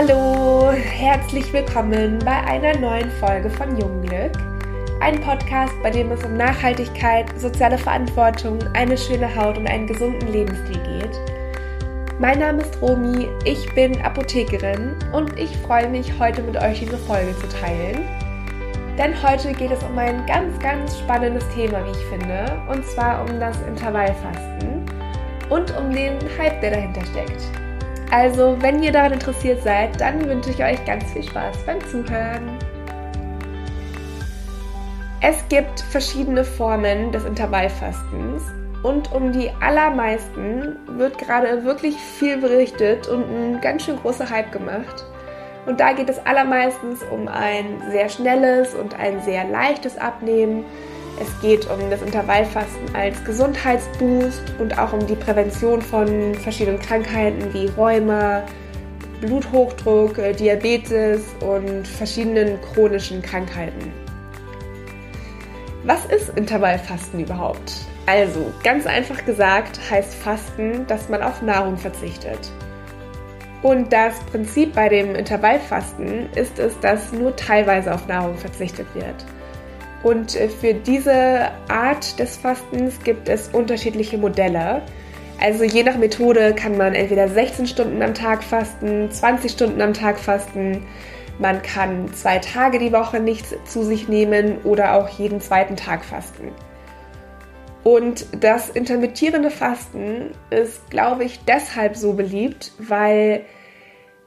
Hallo, herzlich willkommen bei einer neuen Folge von Jungglück. Ein Podcast, bei dem es um Nachhaltigkeit, soziale Verantwortung, eine schöne Haut und einen gesunden Lebensstil geht. Mein Name ist Romi, ich bin Apothekerin und ich freue mich, heute mit euch diese Folge zu teilen. Denn heute geht es um ein ganz, ganz spannendes Thema, wie ich finde, und zwar um das Intervallfasten und um den Hype, der dahinter steckt. Also, wenn ihr daran interessiert seid, dann wünsche ich euch ganz viel Spaß beim Zuhören. Es gibt verschiedene Formen des Intervallfastens und um die allermeisten wird gerade wirklich viel berichtet und ein ganz schön großer Hype gemacht. Und da geht es allermeistens um ein sehr schnelles und ein sehr leichtes Abnehmen es geht um das Intervallfasten als Gesundheitsboost und auch um die Prävention von verschiedenen Krankheiten wie Rheuma, Bluthochdruck, äh, Diabetes und verschiedenen chronischen Krankheiten. Was ist Intervallfasten überhaupt? Also, ganz einfach gesagt heißt Fasten, dass man auf Nahrung verzichtet. Und das Prinzip bei dem Intervallfasten ist es, dass nur teilweise auf Nahrung verzichtet wird. Und äh, für diese Art des Fastens gibt es unterschiedliche Modelle. Also je nach Methode kann man entweder 16 Stunden am Tag fasten, 20 Stunden am Tag fasten, man kann zwei Tage die Woche nichts zu sich nehmen oder auch jeden zweiten Tag fasten. Und das intermittierende Fasten ist, glaube ich, deshalb so beliebt, weil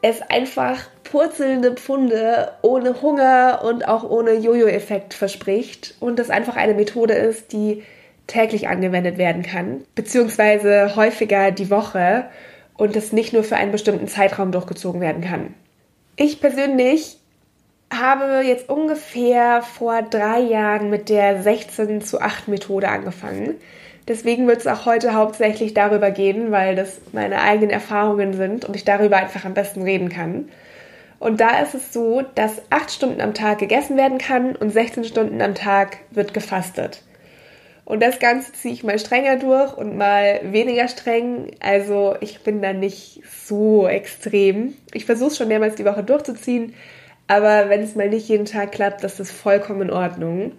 es einfach purzelnde Pfunde ohne Hunger und auch ohne Jojo-Effekt verspricht und das einfach eine Methode ist, die täglich angewendet werden kann, beziehungsweise häufiger die Woche und es nicht nur für einen bestimmten Zeitraum durchgezogen werden kann. Ich persönlich habe jetzt ungefähr vor drei Jahren mit der 16 zu 8 Methode angefangen. Deswegen wird es auch heute hauptsächlich darüber gehen, weil das meine eigenen Erfahrungen sind und ich darüber einfach am besten reden kann. Und da ist es so, dass 8 Stunden am Tag gegessen werden kann und 16 Stunden am Tag wird gefastet. Und das Ganze ziehe ich mal strenger durch und mal weniger streng. Also ich bin da nicht so extrem. Ich versuche es schon mehrmals die Woche durchzuziehen, aber wenn es mal nicht jeden Tag klappt, das ist vollkommen in Ordnung.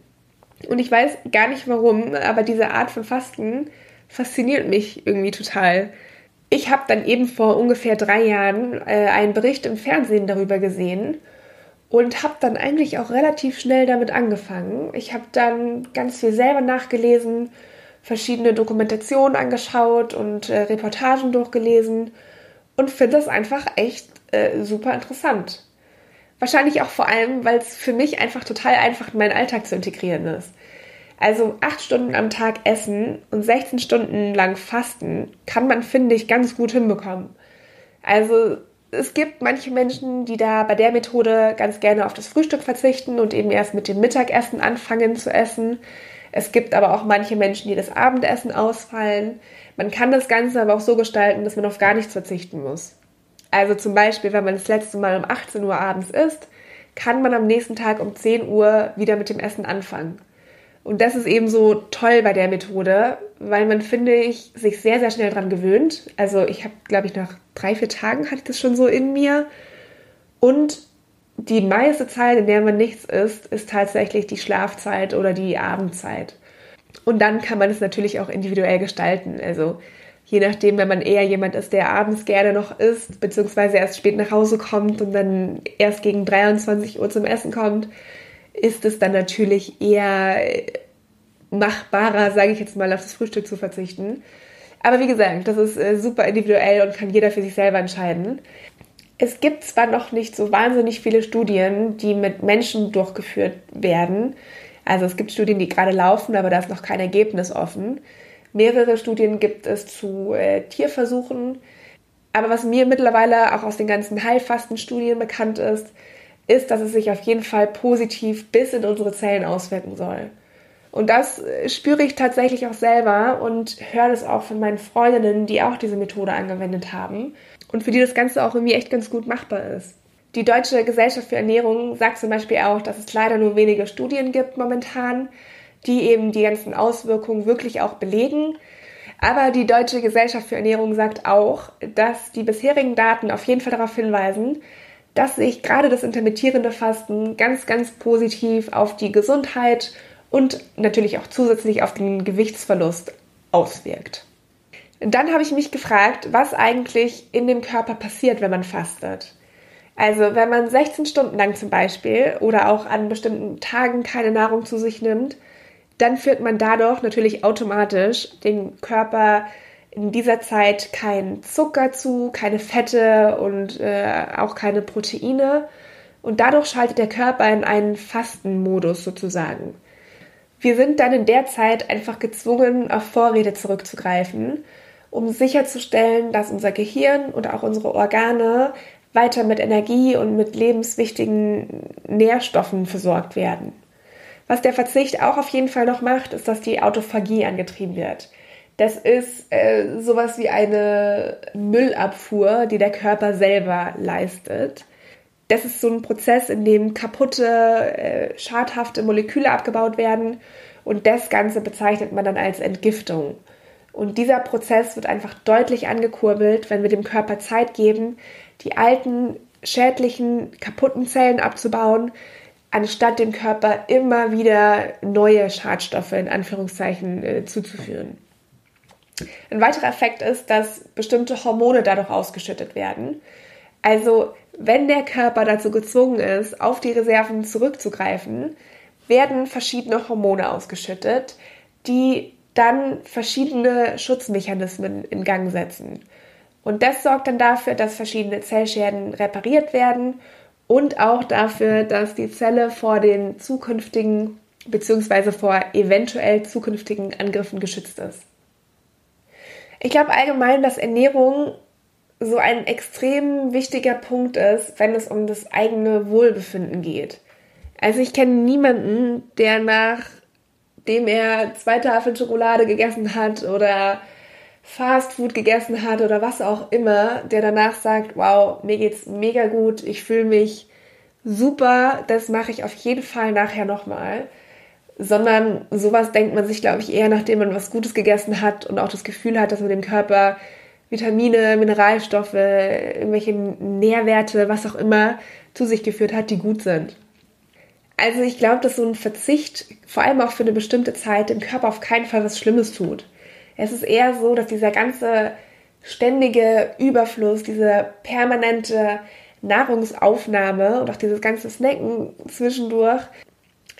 Und ich weiß gar nicht warum, aber diese Art von Fasten fasziniert mich irgendwie total. Ich habe dann eben vor ungefähr drei Jahren äh, einen Bericht im Fernsehen darüber gesehen und habe dann eigentlich auch relativ schnell damit angefangen. Ich habe dann ganz viel selber nachgelesen, verschiedene Dokumentationen angeschaut und äh, Reportagen durchgelesen und finde das einfach echt äh, super interessant. Wahrscheinlich auch vor allem, weil es für mich einfach total einfach in meinen Alltag zu integrieren ist. Also acht Stunden am Tag essen und 16 Stunden lang fasten kann man, finde ich, ganz gut hinbekommen. Also es gibt manche Menschen, die da bei der Methode ganz gerne auf das Frühstück verzichten und eben erst mit dem Mittagessen anfangen zu essen. Es gibt aber auch manche Menschen, die das Abendessen ausfallen. Man kann das Ganze aber auch so gestalten, dass man auf gar nichts verzichten muss. Also zum Beispiel, wenn man das letzte Mal um 18 Uhr abends isst, kann man am nächsten Tag um 10 Uhr wieder mit dem Essen anfangen. Und das ist eben so toll bei der Methode, weil man, finde ich, sich sehr, sehr schnell dran gewöhnt. Also ich habe, glaube ich, nach drei, vier Tagen hatte ich das schon so in mir. Und die meiste Zeit, in der man nichts isst, ist tatsächlich die Schlafzeit oder die Abendzeit. Und dann kann man es natürlich auch individuell gestalten. Also je nachdem, wenn man eher jemand ist, der abends gerne noch isst, beziehungsweise erst spät nach Hause kommt und dann erst gegen 23 Uhr zum Essen kommt, ist es dann natürlich eher machbarer, sage ich jetzt mal, auf das Frühstück zu verzichten. Aber wie gesagt, das ist äh, super individuell und kann jeder für sich selber entscheiden. Es gibt zwar noch nicht so wahnsinnig viele Studien, die mit Menschen durchgeführt werden. Also es gibt Studien, die gerade laufen, aber da ist noch kein Ergebnis offen. Mehrere Studien gibt es zu äh, Tierversuchen. Aber was mir mittlerweile auch aus den ganzen Heilfastenstudien bekannt ist, ist, dass es sich auf jeden Fall positiv bis in unsere Zellen auswirken soll. Und das äh, spüre ich tatsächlich auch selber und höre das auch von meinen Freundinnen, die auch diese Methode angewendet haben und für die das Ganze auch irgendwie echt ganz gut machbar ist. Die Deutsche Gesellschaft für Ernährung sagt zum Beispiel auch, dass es leider nur wenige Studien gibt momentan, die eben die ganzen Auswirkungen wirklich auch belegen. Aber die Deutsche Gesellschaft für Ernährung sagt auch, dass die bisherigen Daten auf jeden Fall darauf hinweisen, dass sich gerade das intermittierende Fasten ganz, ganz positiv auf die Gesundheit und natürlich auch zusätzlich auf den Gewichtsverlust auswirkt. Dann habe ich mich gefragt, was eigentlich in dem Körper passiert, wenn man fastet. Also wenn man 16 Stunden lang zum Beispiel oder auch an bestimmten Tagen keine Nahrung zu sich nimmt, dann führt man dadurch natürlich automatisch den Körper in dieser Zeit kein Zucker zu, keine Fette und äh, auch keine Proteine. Und dadurch schaltet der Körper in einen Fastenmodus sozusagen. Wir sind dann in der Zeit einfach gezwungen, auf Vorräte zurückzugreifen, um sicherzustellen, dass unser Gehirn und auch unsere Organe weiter mit Energie und mit lebenswichtigen Nährstoffen versorgt werden. Was der Verzicht auch auf jeden Fall noch macht, ist, dass die Autophagie angetrieben wird. Das ist äh, sowas wie eine Müllabfuhr, die der Körper selber leistet. Das ist so ein Prozess, in dem kaputte, äh, schadhafte Moleküle abgebaut werden und das Ganze bezeichnet man dann als Entgiftung. Und dieser Prozess wird einfach deutlich angekurbelt, wenn wir dem Körper Zeit geben, die alten, schädlichen, kaputten Zellen abzubauen, anstatt dem Körper immer wieder neue Schadstoffe in Anführungszeichen äh, zuzuführen. Ein weiterer Effekt ist, dass bestimmte Hormone dadurch ausgeschüttet werden. Also wenn der Körper dazu gezwungen ist, auf die Reserven zurückzugreifen, werden verschiedene Hormone ausgeschüttet, die dann verschiedene Schutzmechanismen in Gang setzen. Und das sorgt dann dafür, dass verschiedene Zellschäden repariert werden und auch dafür, dass die Zelle vor den zukünftigen bzw. vor eventuell zukünftigen Angriffen geschützt ist. Ich glaube allgemein, dass Ernährung so ein extrem wichtiger Punkt ist, wenn es um das eigene Wohlbefinden geht. Also ich kenne niemanden, der nachdem er zwei Tafeln Schokolade gegessen hat oder Fastfood gegessen hat oder was auch immer, der danach sagt, wow, mir geht's mega gut, ich fühle mich super, das mache ich auf jeden Fall nachher nochmal sondern sowas denkt man sich, glaube ich, eher, nachdem man was Gutes gegessen hat und auch das Gefühl hat, dass man dem Körper Vitamine, Mineralstoffe, irgendwelche Nährwerte, was auch immer zu sich geführt hat, die gut sind. Also ich glaube, dass so ein Verzicht, vor allem auch für eine bestimmte Zeit, dem Körper auf keinen Fall was Schlimmes tut. Es ist eher so, dass dieser ganze ständige Überfluss, diese permanente Nahrungsaufnahme und auch dieses ganze Snacken zwischendurch,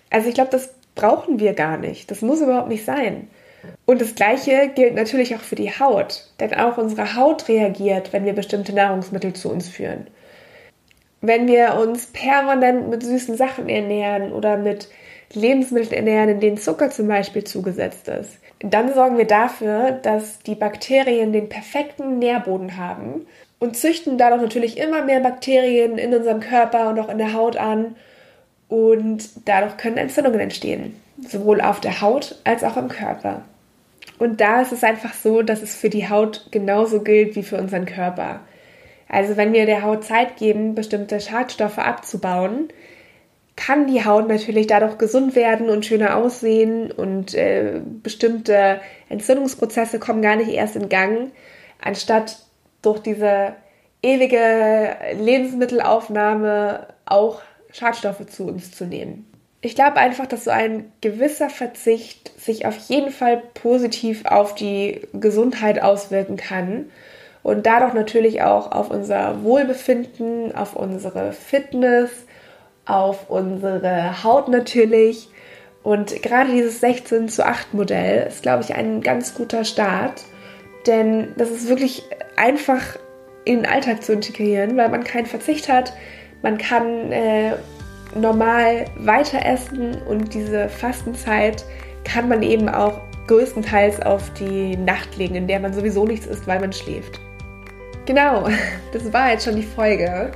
also ich glaube, das brauchen wir gar nicht. Das muss überhaupt nicht sein. Und das Gleiche gilt natürlich auch für die Haut, denn auch unsere Haut reagiert, wenn wir bestimmte Nahrungsmittel zu uns führen. Wenn wir uns permanent mit süßen Sachen ernähren oder mit Lebensmitteln ernähren, in denen Zucker zum Beispiel zugesetzt ist, dann sorgen wir dafür, dass die Bakterien den perfekten Nährboden haben und züchten dadurch natürlich immer mehr Bakterien in unserem Körper und auch in der Haut an und dadurch können Entzündungen entstehen, sowohl auf der Haut als auch im Körper. Und da ist es einfach so, dass es für die Haut genauso gilt wie für unseren Körper. Also wenn wir der Haut Zeit geben, bestimmte Schadstoffe abzubauen, kann die Haut natürlich dadurch gesund werden und schöner aussehen und äh, bestimmte Entzündungsprozesse kommen gar nicht erst in Gang, anstatt durch diese ewige Lebensmittelaufnahme auch Schadstoffe zu uns zu nehmen. Ich glaube einfach, dass so ein gewisser Verzicht sich auf jeden Fall positiv auf die Gesundheit auswirken kann und dadurch natürlich auch auf unser Wohlbefinden, auf unsere Fitness, auf unsere Haut natürlich. Und gerade dieses 16 zu 8 Modell ist, glaube ich, ein ganz guter Start, denn das ist wirklich einfach in den Alltag zu integrieren, weil man keinen Verzicht hat, man kann äh, normal weiter essen und diese Fastenzeit kann man eben auch größtenteils auf die Nacht legen, in der man sowieso nichts isst, weil man schläft. Genau, das war jetzt schon die Folge.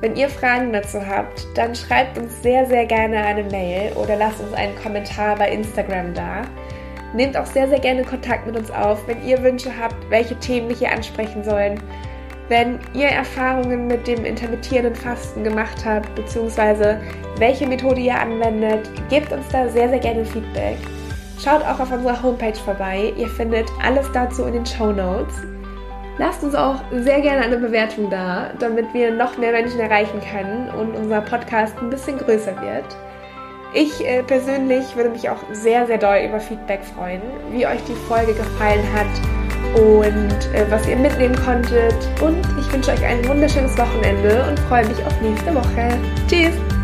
Wenn ihr Fragen dazu habt, dann schreibt uns sehr, sehr gerne eine Mail oder lasst uns einen Kommentar bei Instagram da. Nehmt auch sehr, sehr gerne Kontakt mit uns auf, wenn ihr Wünsche habt, welche Themen wir hier ansprechen sollen wenn ihr Erfahrungen mit dem intermittierenden Fasten gemacht habt, beziehungsweise welche Methode ihr anwendet, gebt uns da sehr, sehr gerne Feedback. Schaut auch auf unserer Homepage vorbei. Ihr findet alles dazu in den Show Notes. Lasst uns auch sehr gerne eine Bewertung da, damit wir noch mehr Menschen erreichen können und unser Podcast ein bisschen größer wird. Ich äh, persönlich würde mich auch sehr, sehr doll über Feedback freuen, wie euch die Folge gefallen hat und äh, was ihr mitnehmen konntet. Und ich wünsche euch ein wunderschönes Wochenende und freue mich auf nächste Woche. Tschüss!